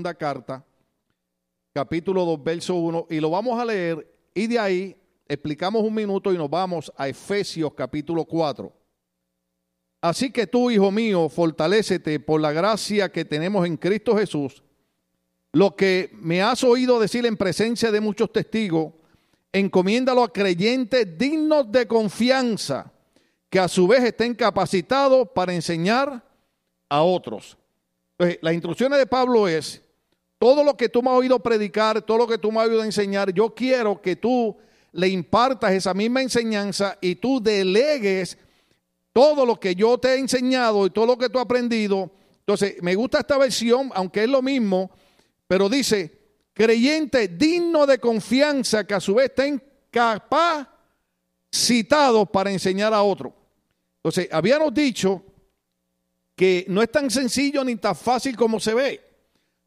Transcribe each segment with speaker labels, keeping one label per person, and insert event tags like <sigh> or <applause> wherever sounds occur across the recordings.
Speaker 1: segunda carta, capítulo 2, verso 1, y lo vamos a leer y de ahí explicamos un minuto y nos vamos a Efesios capítulo 4. Así que tú, hijo mío, fortalécete por la gracia que tenemos en Cristo Jesús. Lo que me has oído decir en presencia de muchos testigos, encomiéndalo a creyentes dignos de confianza, que a su vez estén capacitados para enseñar a otros. Entonces, las instrucciones de Pablo es, todo lo que tú me has oído predicar, todo lo que tú me has oído enseñar, yo quiero que tú le impartas esa misma enseñanza y tú delegues todo lo que yo te he enseñado y todo lo que tú has aprendido. Entonces, me gusta esta versión, aunque es lo mismo, pero dice, creyente digno de confianza que a su vez estén capacitados para enseñar a otro. Entonces, habíamos dicho que no es tan sencillo ni tan fácil como se ve.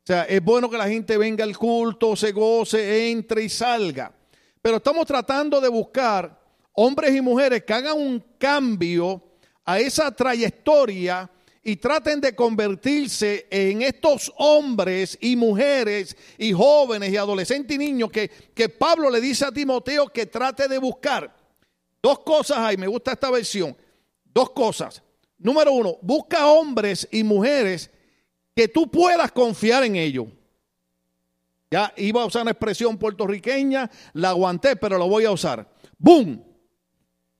Speaker 1: O sea, es bueno que la gente venga al culto, se goce, entre y salga. Pero estamos tratando de buscar hombres y mujeres que hagan un cambio a esa trayectoria y traten de convertirse en estos hombres y mujeres y jóvenes y adolescentes y niños que, que Pablo le dice a Timoteo que trate de buscar. Dos cosas hay, me gusta esta versión. Dos cosas. Número uno, busca hombres y mujeres que tú puedas confiar en ellos. Ya iba a usar una expresión puertorriqueña, la aguanté, pero la voy a usar. ¡Boom!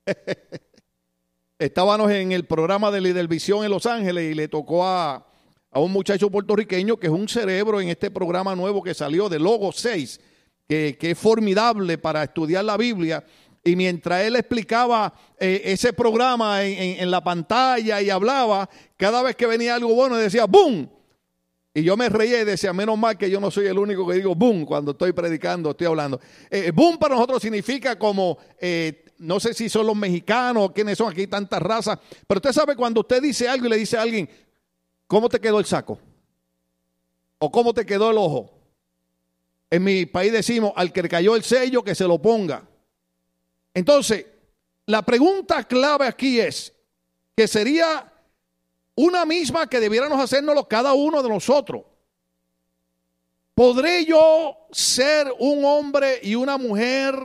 Speaker 1: <laughs> Estábamos en el programa de Lidervisión en Los Ángeles y le tocó a, a, un muchacho puertorriqueño que es un cerebro en este programa nuevo que salió de Logo 6, que, que es formidable para estudiar la Biblia. Y mientras él explicaba eh, ese programa en, en, en, la pantalla y hablaba, cada vez que venía algo bueno decía ¡boom! Y yo me reía y decía, menos mal que yo no soy el único que digo boom cuando estoy predicando, estoy hablando. Eh, boom para nosotros significa como, eh, no sé si son los mexicanos quiénes son aquí, tantas razas, pero usted sabe cuando usted dice algo y le dice a alguien, ¿cómo te quedó el saco? ¿O cómo te quedó el ojo? En mi país decimos, al que le cayó el sello, que se lo ponga. Entonces, la pregunta clave aquí es, que sería una misma que debiéramos hacérnoslo cada uno de nosotros. ¿Podré yo ser un hombre y una mujer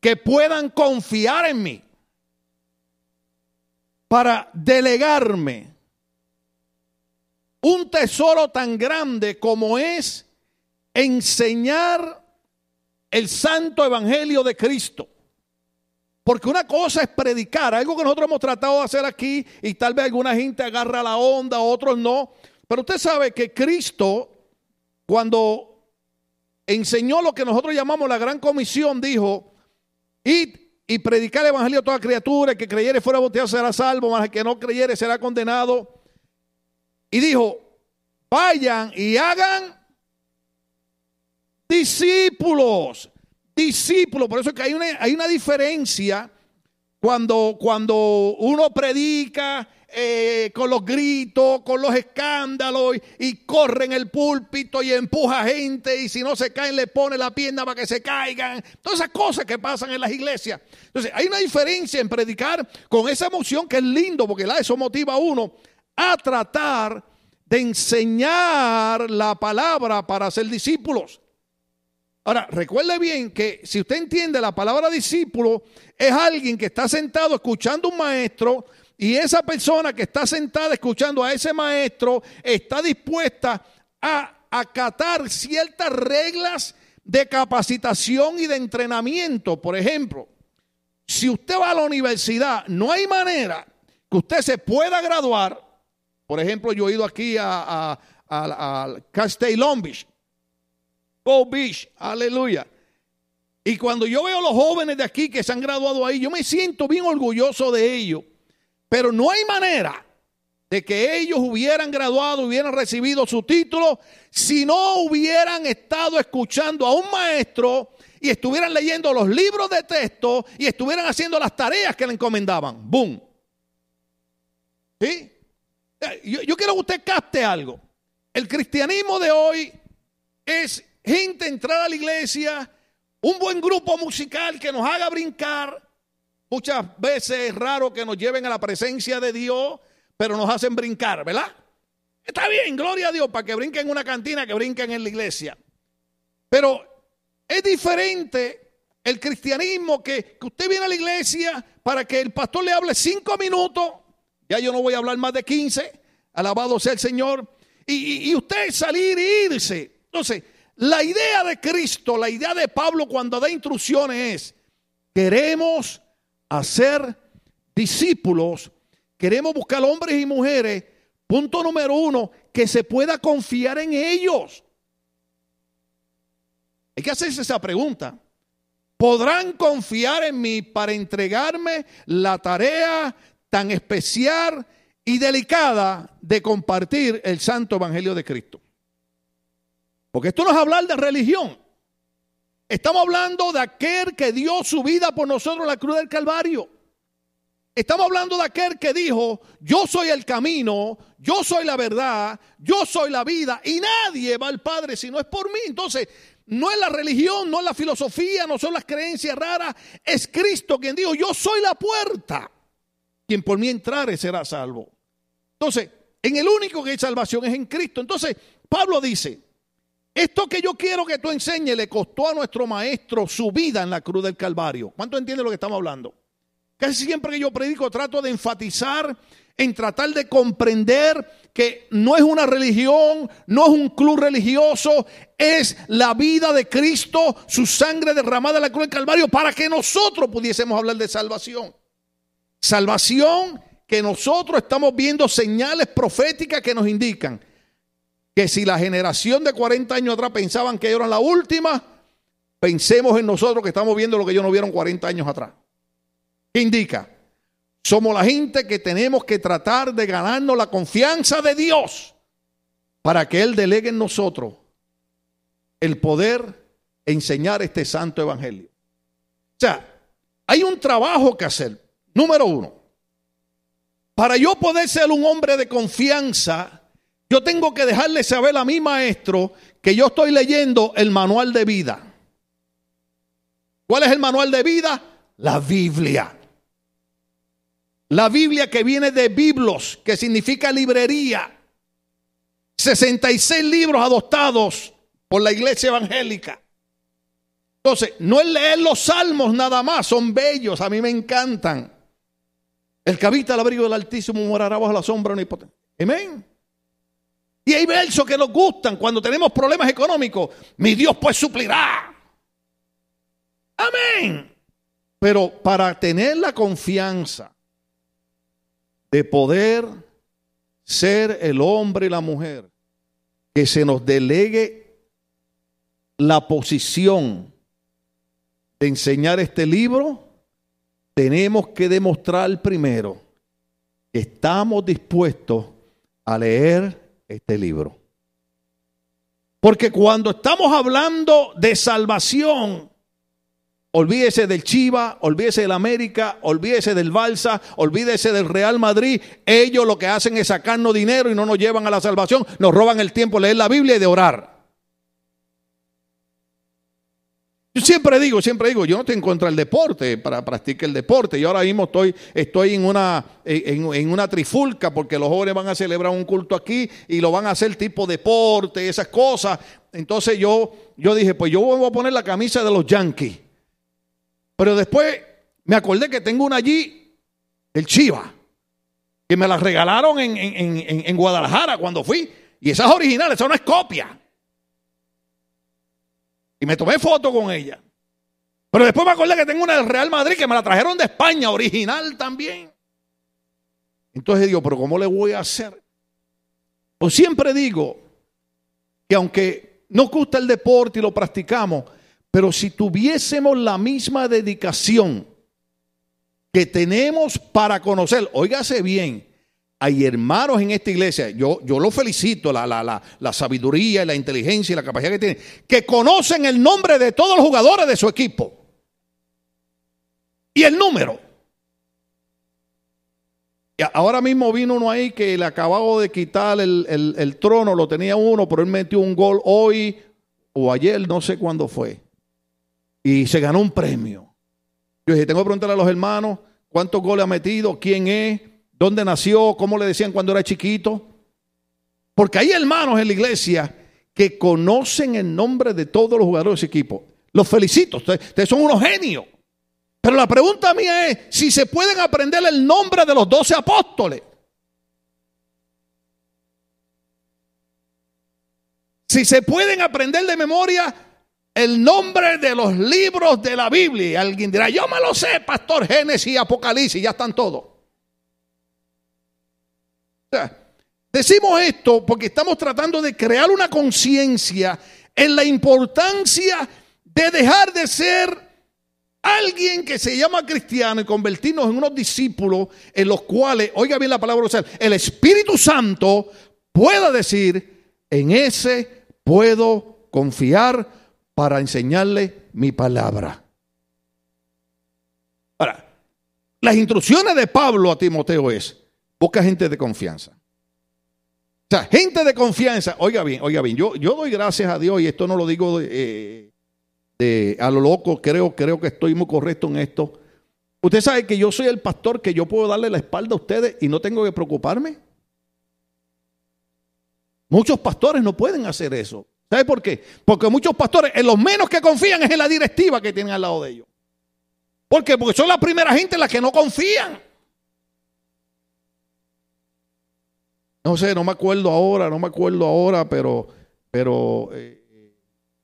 Speaker 1: que puedan confiar en mí para delegarme un tesoro tan grande como es enseñar el santo evangelio de Cristo? Porque una cosa es predicar, algo que nosotros hemos tratado de hacer aquí y tal vez alguna gente agarra la onda, otros no. Pero usted sabe que Cristo, cuando enseñó lo que nosotros llamamos la gran comisión, dijo, id y predicar el evangelio a toda criatura, el que creyere fuera bautizado será salvo, mas el que no creyere será condenado. Y dijo, vayan y hagan discípulos discípulo. Por eso es que hay una, hay una diferencia cuando, cuando uno predica eh, con los gritos, con los escándalos y, corre en el púlpito y empuja gente y si no se caen le pone la pierna para que se caigan. Todas esas cosas que pasan en las iglesias. Entonces hay una diferencia en predicar con esa emoción que es lindo porque la, eso motiva a uno a tratar de enseñar la palabra para ser discípulos. Ahora, recuerde bien que si usted entiende la palabra discípulo, es alguien que está sentado escuchando a un maestro y esa persona que está sentada escuchando a ese maestro está dispuesta a acatar ciertas reglas de capacitación y de entrenamiento. Por ejemplo, si usted va a la universidad, no hay manera que usted se pueda graduar. Por ejemplo, yo he ido aquí a, a, a, Castell Long Beach Go Beach, aleluya. Y cuando yo veo a los jóvenes de aquí que se han graduado ahí, yo me siento bien orgulloso de ellos. Pero no hay manera de que ellos hubieran graduado, hubieran recibido su título, si no hubieran estado escuchando a un maestro y estuvieran leyendo los libros de texto y estuvieran haciendo las tareas que le encomendaban. ¡Boom! ¿Sí? Yo, yo quiero que usted capte algo. El cristianismo de hoy es gente entrar a la iglesia, un buen grupo musical que nos haga brincar. Muchas veces es raro que nos lleven a la presencia de Dios, pero nos hacen brincar, ¿verdad? Está bien, gloria a Dios, para que brinquen en una cantina, que brinquen en la iglesia. Pero es diferente el cristianismo que, que usted viene a la iglesia para que el pastor le hable cinco minutos. Ya yo no voy a hablar más de quince. Alabado sea el Señor. Y, y usted salir e irse. Entonces, la idea de Cristo, la idea de Pablo cuando da instrucciones es, queremos hacer discípulos, queremos buscar hombres y mujeres, punto número uno, que se pueda confiar en ellos. Hay que hacerse esa pregunta. ¿Podrán confiar en mí para entregarme la tarea tan especial y delicada de compartir el santo evangelio de Cristo? Porque esto no es hablar de religión. Estamos hablando de aquel que dio su vida por nosotros en la cruz del Calvario. Estamos hablando de aquel que dijo, yo soy el camino, yo soy la verdad, yo soy la vida y nadie va al Padre si no es por mí. Entonces, no es la religión, no es la filosofía, no son las creencias raras, es Cristo quien dijo, yo soy la puerta. Quien por mí entrare será salvo. Entonces, en el único que hay salvación es en Cristo. Entonces, Pablo dice, esto que yo quiero que tú enseñes le costó a nuestro maestro su vida en la cruz del Calvario. ¿Cuánto entiende lo que estamos hablando? Casi siempre que yo predico trato de enfatizar en tratar de comprender que no es una religión, no es un club religioso, es la vida de Cristo, su sangre derramada en la cruz del Calvario para que nosotros pudiésemos hablar de salvación. Salvación que nosotros estamos viendo señales proféticas que nos indican que si la generación de 40 años atrás pensaban que eran la última, pensemos en nosotros que estamos viendo lo que ellos no vieron 40 años atrás. ¿Qué indica? Somos la gente que tenemos que tratar de ganarnos la confianza de Dios para que Él delegue en nosotros el poder enseñar este santo evangelio. O sea, hay un trabajo que hacer. Número uno, para yo poder ser un hombre de confianza, yo tengo que dejarle saber a mi maestro que yo estoy leyendo el manual de vida. ¿Cuál es el manual de vida? La Biblia. La Biblia que viene de Biblos, que significa librería. 66 libros adoptados por la iglesia evangélica. Entonces, no es leer los salmos nada más, son bellos, a mí me encantan. El que habita el abrigo del Altísimo morará bajo la sombra omnipotente. Amén. Y hay versos que nos gustan cuando tenemos problemas económicos. Mi Dios pues suplirá. Amén. Pero para tener la confianza de poder ser el hombre y la mujer que se nos delegue la posición de enseñar este libro, tenemos que demostrar primero que estamos dispuestos a leer este libro. Porque cuando estamos hablando de salvación, Olvídese del Chiva, olvídese del América, olvídese del Balsa, olvídese del Real Madrid. Ellos lo que hacen es sacarnos dinero y no nos llevan a la salvación, nos roban el tiempo de leer la Biblia y de orar. Siempre digo, siempre digo, yo no estoy en contra del deporte, para practicar el deporte. Yo ahora mismo estoy, estoy en, una, en, en, una trifulca porque los jóvenes van a celebrar un culto aquí y lo van a hacer tipo deporte, esas cosas. Entonces yo, yo dije, pues yo voy a poner la camisa de los Yankees. Pero después me acordé que tengo una allí, el Chiva, que me la regalaron en, Guadalajara cuando fui. Y esa es original, esa no es copia. Y me tomé foto con ella. Pero después me acordé que tengo una del Real Madrid que me la trajeron de España, original también. Entonces digo, pero ¿cómo le voy a hacer? Pues siempre digo que aunque nos gusta el deporte y lo practicamos, pero si tuviésemos la misma dedicación que tenemos para conocer, óigase bien, hay hermanos en esta iglesia, yo, yo lo felicito, la, la, la, sabiduría y la inteligencia y la capacidad que tienen, que conocen el nombre de todos los jugadores de su equipo. Y el número. Y ahora mismo vino uno ahí que le acababa de quitar el, el trono, lo tenía uno, pero él metió un gol hoy o ayer, no sé cuándo fue y se ganó un premio. Yo dije, tengo que preguntarle a los hermanos cuántos goles ha metido, quién es, dónde nació, cómo le decían cuando era chiquito. Porque hay hermanos en la iglesia que conocen el nombre de todos los jugadores de ese equipo. Los felicito, ustedes, son unos genios. Pero la pregunta mía es si se pueden aprender el nombre de los doce apóstoles. Si se pueden aprender de memoria el nombre de los libros de la Biblia. Alguien dirá, yo me lo sé, Pastor Génesis y Apocalipsis, ya están todos. Decimos esto porque estamos tratando de crear una conciencia en la importancia de dejar de ser alguien que se llama cristiano y convertirnos en unos discípulos en los cuales, oiga bien la palabra, el Espíritu Santo pueda decir, en ese puedo confiar para enseñarle mi palabra. Ahora, las instrucciones de Pablo a Timoteo es, busca gente de confianza. O sea, gente de confianza, oiga bien, oiga bien, yo, yo doy gracias a Dios y esto no lo digo de, eh, a lo loco, creo, creo que estoy muy correcto en esto. Usted sabe que yo soy el pastor que yo puedo darle la espalda a ustedes y no tengo que preocuparme. Muchos pastores no pueden hacer eso. ¿Sabe por qué? Porque muchos pastores, en los menos que confían es en la directiva que tienen al lado de ellos. ¿Por qué? Porque son la primera gente en la que no confían. No sé, no me acuerdo ahora, no me acuerdo ahora, pero, pero eh,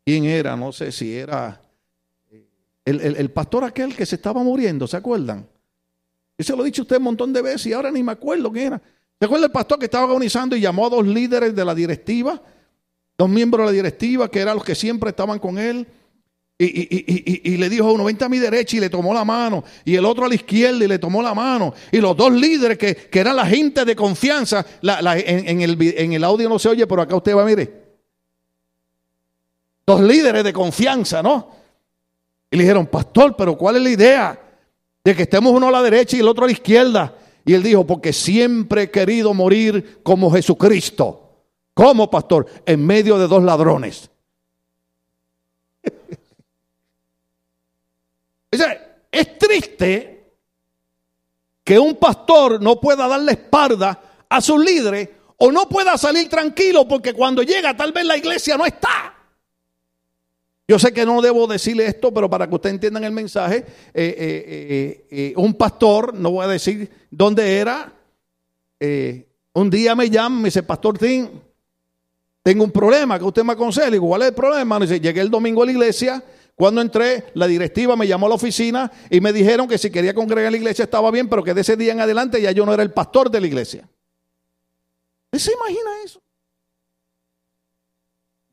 Speaker 1: ¿quién era? No sé si era eh, el, el, pastor aquel que se estaba muriendo, ¿se acuerdan? Eso lo he dicho usted un montón de veces y ahora ni me acuerdo quién era. ¿Se acuerda el pastor que estaba agonizando y llamó a dos líderes de la directiva? dos miembros de la directiva, que eran los que siempre estaban con él. Y, le dijo a uno, vente a mi derecha y le tomó la mano. Y el otro a la izquierda y le tomó la mano. Y los dos líderes que, que eran la gente de confianza, en, el, en el audio no se oye, pero acá usted va, mire. Dos líderes de confianza, ¿no? Y le dijeron, pastor, pero ¿cuál es la idea? De que estemos uno a la derecha y el otro a la izquierda. Y él dijo, porque siempre he querido morir como Jesucristo. ¿Cómo, pastor? En medio de dos ladrones. <laughs> es triste que un pastor no pueda darle espalda a sus líderes o no pueda salir tranquilo porque cuando llega tal vez la iglesia no está. Yo sé que no debo decirle esto, pero para que ustedes entiendan el mensaje, eh, eh, eh, un pastor, no voy a decir dónde era, un día me llama, me dice, Pastor Tim, tengo un problema que usted me aconseja. ¿cuál es el problema? dice, llegué el domingo a la iglesia. Cuando entré, la directiva me llamó a la oficina y me dijeron que si quería congregar la iglesia estaba bien, pero que de ese día en adelante ya yo no era el pastor de la iglesia. ¿Se imagina eso?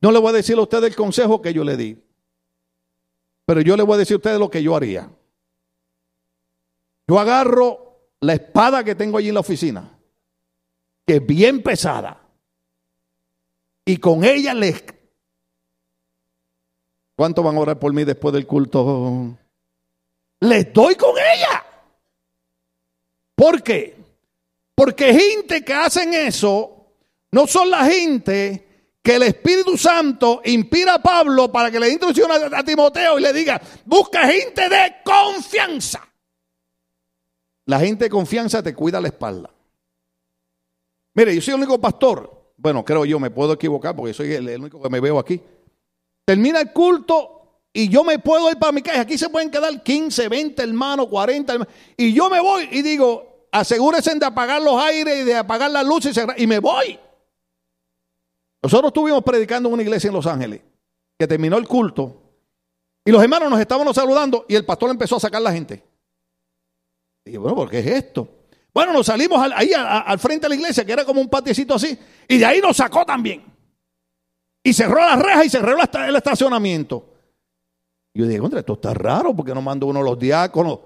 Speaker 1: No le voy a decir a usted el consejo que yo le di, pero yo le voy a decir a usted lo que yo haría. Yo agarro la espada que tengo allí en la oficina, que es bien pesada, y con ella les... ¿Cuánto van a orar por mí después del culto? Les doy con ella. ¿Por qué? Porque gente que hacen eso no son la gente que el Espíritu Santo inspira a Pablo para que le instruccione a Timoteo y le diga, busca gente de confianza. La gente de confianza te cuida la espalda. Mire, yo soy el único pastor bueno, creo yo, me puedo equivocar porque soy el, único que me veo aquí. Termina el culto y yo me puedo ir para mi casa. Aquí se pueden quedar 15, 20 hermanos, 40 hermanos. Y yo me voy y digo, asegúrense de apagar los aires y de apagar las luces y, y me voy. Nosotros estuvimos predicando en una iglesia en Los Ángeles, que terminó el culto, y los hermanos nos estábamos saludando y el pastor empezó a sacar la gente. Y bueno, ¿por qué es esto? Bueno, nos salimos ahí al frente de la iglesia, que era como un patiecito así, y de ahí nos sacó también. Y cerró las rejas y cerró el estacionamiento. Yo dije, esto está raro porque no mandó uno de los diáconos.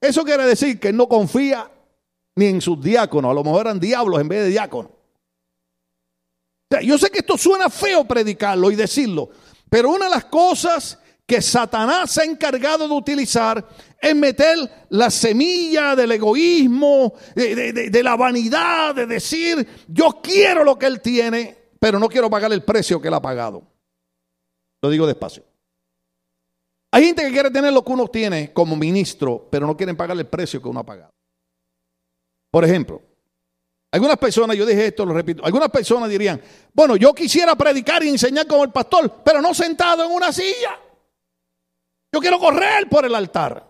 Speaker 1: Eso quiere decir que él no confía ni en sus diáconos, a lo mejor eran diablos en vez de diáconos. yo sé que esto suena feo predicarlo y decirlo, pero una de las cosas que Satanás se ha encargado de utilizar es meter la semilla del egoísmo, de, la vanidad, de decir, yo quiero lo que él tiene, pero no quiero pagar el precio que él ha pagado. Lo digo despacio. Hay gente que quiere tener lo que uno tiene como ministro, pero no quieren pagar el precio que uno ha pagado. Por ejemplo, Algunas personas, yo dije esto, lo repito, algunas personas dirían, bueno, yo quisiera predicar y enseñar como el pastor, pero no sentado en una silla. Yo quiero correr por el altar.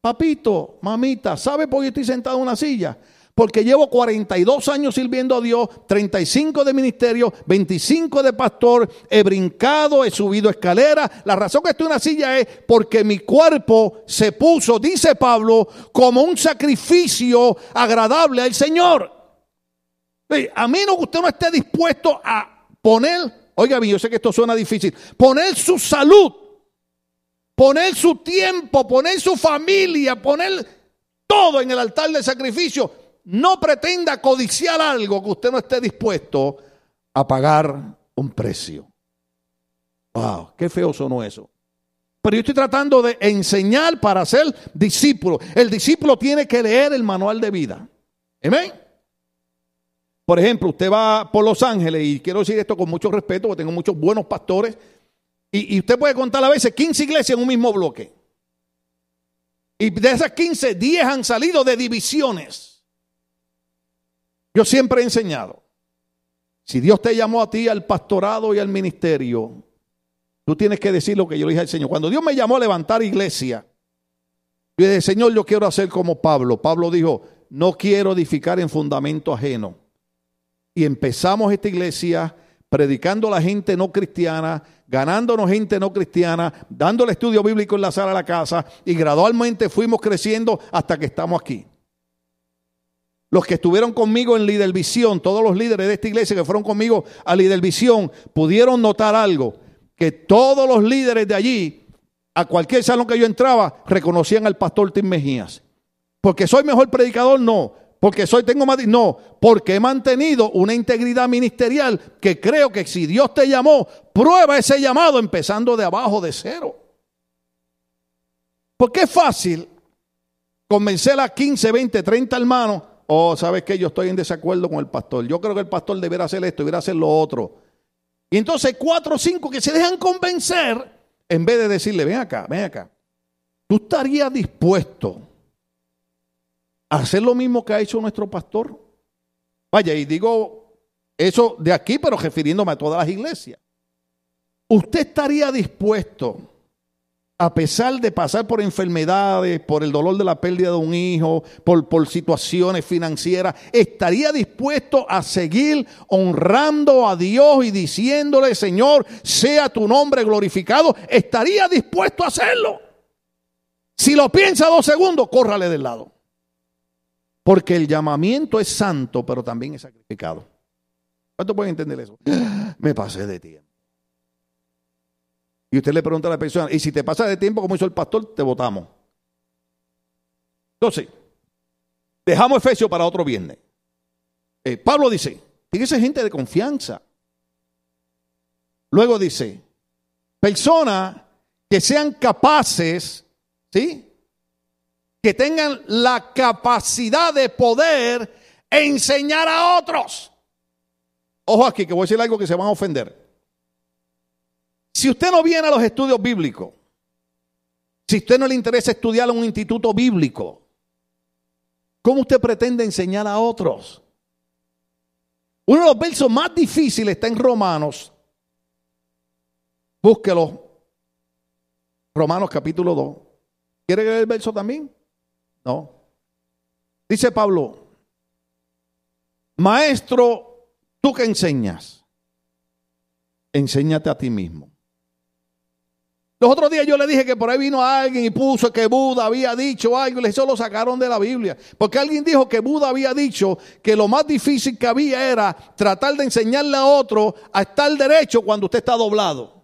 Speaker 1: Papito, mamita, ¿sabe por qué estoy sentado en una silla? Porque llevo 42 años sirviendo a Dios, 35 de ministerio, 25 de pastor, he brincado, he subido escaleras. La razón que estoy en una silla es porque mi cuerpo se puso, dice Pablo, como un sacrificio agradable al Señor. A menos que usted no esté dispuesto a poner, oiga yo sé que esto suena difícil, poner su salud poner su tiempo, poner su familia, poner todo en el altar del sacrificio. No pretenda codiciar algo que usted no esté dispuesto a pagar un precio. Wow, qué feo sonó eso. Pero yo estoy tratando de enseñar para ser discípulo. El discípulo tiene que leer el manual de vida. Amén. Por ejemplo, usted va por Los Ángeles, y quiero decir esto con mucho respeto, porque tengo muchos buenos pastores y, usted puede contar a veces 15 iglesias en un mismo bloque. Y de esas 15, 10 han salido de divisiones. Yo siempre he enseñado, si Dios te llamó a ti al pastorado y al ministerio, tú tienes que decir lo que yo le dije al Señor. Cuando Dios me llamó a levantar iglesia, yo dije, Señor, yo quiero hacer como Pablo. Pablo dijo, no quiero edificar en fundamento ajeno. Y empezamos esta iglesia predicando a la gente no cristiana, ganándonos gente no cristiana, dando el estudio bíblico en la sala de la casa y gradualmente fuimos creciendo hasta que estamos aquí. Los que estuvieron conmigo en Líder Visión, todos los líderes de esta iglesia que fueron conmigo a Líder Visión, pudieron notar algo, que todos los líderes de allí, a cualquier salón que yo entraba, reconocían al pastor Tim Mejías. Porque soy mejor predicador, no porque soy, tengo más. No, porque he mantenido una integridad ministerial que creo que si Dios te llamó, prueba ese llamado empezando de abajo de cero. Porque es fácil convencer a 15, 20, 30 hermanos. Oh, ¿sabes qué? Yo estoy en desacuerdo con el pastor. Yo creo que el pastor debería hacer esto, debería hacer lo otro. Y entonces cuatro o cinco que se dejan convencer, en vez de decirle, ven acá, ven acá. ¿Tú estarías dispuesto hacer lo mismo que ha hecho nuestro pastor? Vaya, y digo eso de aquí, pero refiriéndome a todas las iglesias. ¿Usted estaría dispuesto, a pesar de pasar por enfermedades, por el dolor de la pérdida de un hijo, por, por situaciones financieras, estaría dispuesto a seguir honrando a Dios y diciéndole, Señor, sea tu nombre glorificado? ¿Estaría dispuesto a hacerlo? Si lo piensa dos segundos, córrale del lado. Porque el llamamiento es santo, pero también es sacrificado. ¿Cuánto pueden entender eso? <gasps> Me pasé de tiempo. Y usted le pregunta a la persona, y si te pasa de tiempo, como hizo el pastor, te votamos. Entonces, dejamos Efesios para otro viernes. Eh, Pablo dice, fíjese gente de confianza. Luego dice, personas que sean capaces, ¿sí? que tengan la capacidad de poder enseñar a otros. Ojo aquí, que voy a decir algo que se van a ofender. Si usted no viene a los estudios bíblicos, si usted no le interesa estudiar en un instituto bíblico, ¿cómo usted pretende enseñar a otros? Uno de los versos más difíciles está en Romanos. Búsquelo. Romanos capítulo 2. ¿Quiere leer el verso también? No. Dice Pablo, maestro, tú que enseñas, enséñate a ti mismo. Los otros días yo le dije que por ahí vino alguien y puso que Buda había dicho algo y eso lo sacaron de la Biblia. Porque alguien dijo que Buda había dicho que lo más difícil que había era tratar de enseñarle a otro a estar derecho cuando usted está doblado.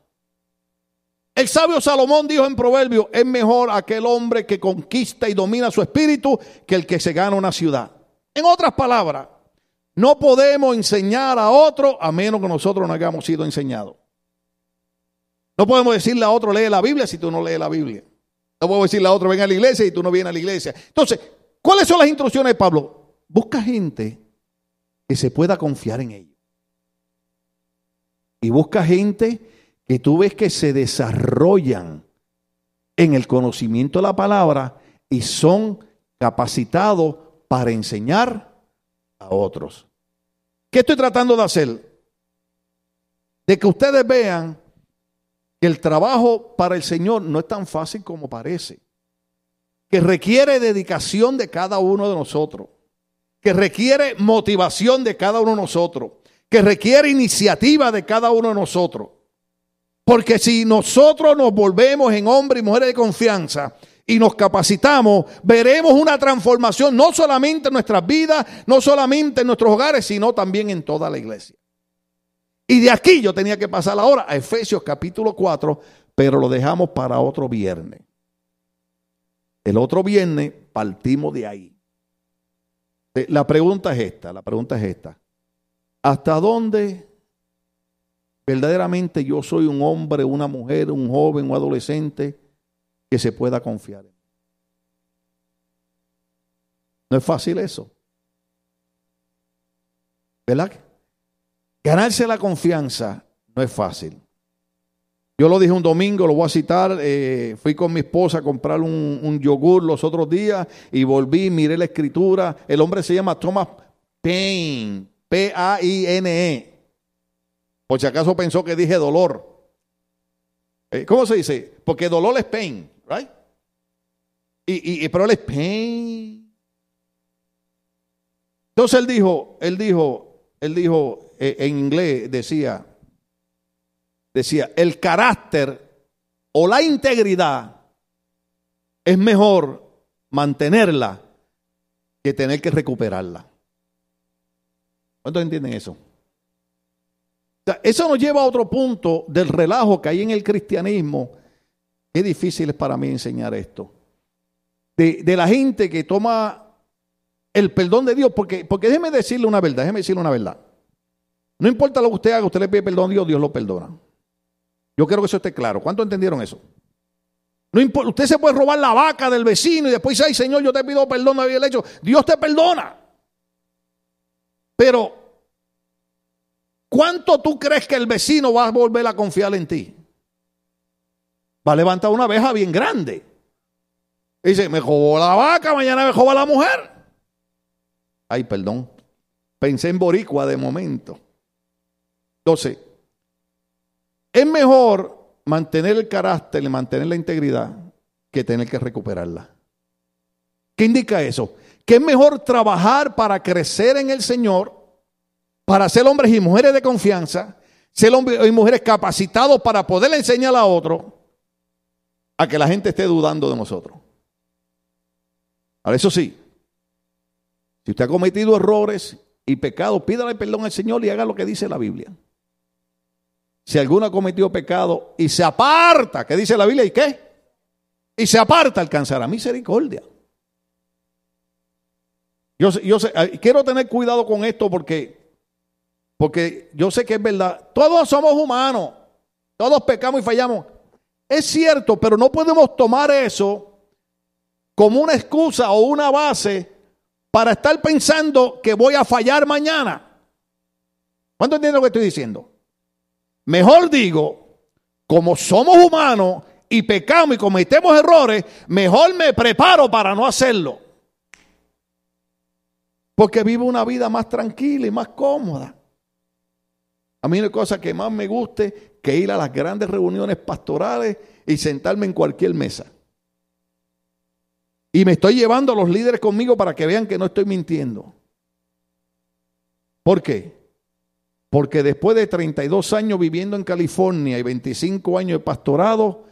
Speaker 1: El sabio Salomón dijo en Proverbio, es mejor aquel hombre que conquista y domina su espíritu que el que se gana una ciudad. En otras palabras, no podemos enseñar a otro a menos que nosotros no hayamos sido enseñados. No podemos decirle a otro, lee la Biblia si tú no lees la Biblia. No podemos decirle a otro, ven a la iglesia y tú no vienes a la iglesia. Entonces, ¿cuáles son las instrucciones de Pablo? Busca gente que se pueda confiar en ellos. Y busca gente y tú ves que se desarrollan en el conocimiento de la palabra y son capacitados para enseñar a otros. ¿Qué estoy tratando de hacer? De que ustedes vean el trabajo para el Señor no es tan fácil como parece, que requiere dedicación de cada uno de nosotros, que requiere motivación de cada uno de nosotros, que requiere iniciativa de cada uno de nosotros. Porque si nosotros nos volvemos en hombres y mujeres de confianza y nos capacitamos, veremos una transformación no solamente en nuestras vidas, no solamente en nuestros hogares, sino también en toda la iglesia. Y de aquí yo tenía que pasar ahora a Efesios capítulo 4, pero lo dejamos para otro viernes. El otro viernes partimos de ahí. Eh, la pregunta es esta, la pregunta es esta. ¿Hasta dónde verdaderamente yo soy un hombre, una mujer, un joven, un adolescente que se pueda confiar? No es fácil eso. ¿Verdad? Ganarse la confianza no es fácil. Yo lo dije un domingo, lo voy a citar, eh, fui con mi esposa a comprar un, yogur los otros días y volví, miré la escritura. El hombre se llama Thomas Paine, P-A-I-N-E. Por si acaso pensó que dije dolor. Eh, ¿Cómo se dice? Porque dolor es pain, right? Y, y, pero él es pain. Entonces él dijo, él dijo, él dijo, eh, en inglés decía, decía, el carácter o la integridad es mejor mantenerla que tener que recuperarla. ¿Cuántos entienden eso? eso nos lleva a otro punto del relajo que hay en el cristianismo. Qué difícil es para mí enseñar esto. De, de la gente que toma el perdón de Dios, porque, porque déjeme decirle una verdad, déjeme decirle una verdad. No importa lo que usted haga, usted le pide perdón a Dios, Dios lo perdona. Yo quiero que eso esté claro. ¿Cuántos entendieron eso? No importa, usted se puede robar la vaca del vecino y después dice, Señor, yo te pido perdón, había el hecho. Dios te perdona. Pero, ¿cuánto tú crees que el vecino va a volver a confiar en ti? Va a levantar una abeja bien grande. dice, me robó la vaca, mañana me roba la mujer. Ay, perdón. Pensé en boricua de momento. Entonces, es mejor mantener el carácter y mantener la integridad que tener que recuperarla. ¿Qué indica eso? Que es mejor trabajar para crecer en el Señor, para ser hombres y mujeres de confianza, ser hombres y mujeres capacitados para poder enseñar a otro, a que la gente esté dudando de nosotros. Ahora, eso sí, si usted ha cometido errores y pecados, pídale perdón al Señor y haga lo que dice la Biblia. Si alguno ha cometido pecado y se aparta, ¿qué dice la Biblia? ¿Y qué? Y se aparta, alcanzará misericordia. Yo, yo sé, quiero tener cuidado con esto porque, porque yo sé que es verdad. Todos somos humanos, todos pecamos y fallamos. Es cierto, pero no podemos tomar eso como una excusa o una base para estar pensando que voy a fallar mañana. ¿Cuánto entienden lo que estoy diciendo? Mejor digo, como somos humanos y pecamos y cometemos errores, mejor me preparo para no hacerlo. Porque vivo una vida más tranquila y más cómoda. A mí hay cosa que más me guste que ir a las grandes reuniones pastorales y sentarme en cualquier mesa. Y me estoy llevando a los líderes conmigo para que vean que no estoy mintiendo. ¿Por qué? Porque después de 32 años viviendo en California y 25 años de pastorado,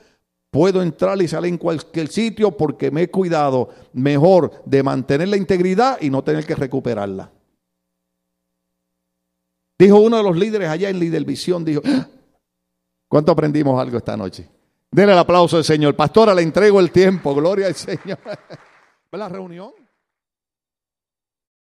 Speaker 1: puedo entrar y salir en cualquier sitio porque me he cuidado mejor de mantener la integridad y no tener que recuperarla. Dijo uno de los líderes allá en Líder Visión, dijo, ah, ¿cuánto aprendimos algo esta noche? Denle el aplauso al Señor. Pastora, le entrego el tiempo. Gloria al Señor. <laughs> ¿La reunión?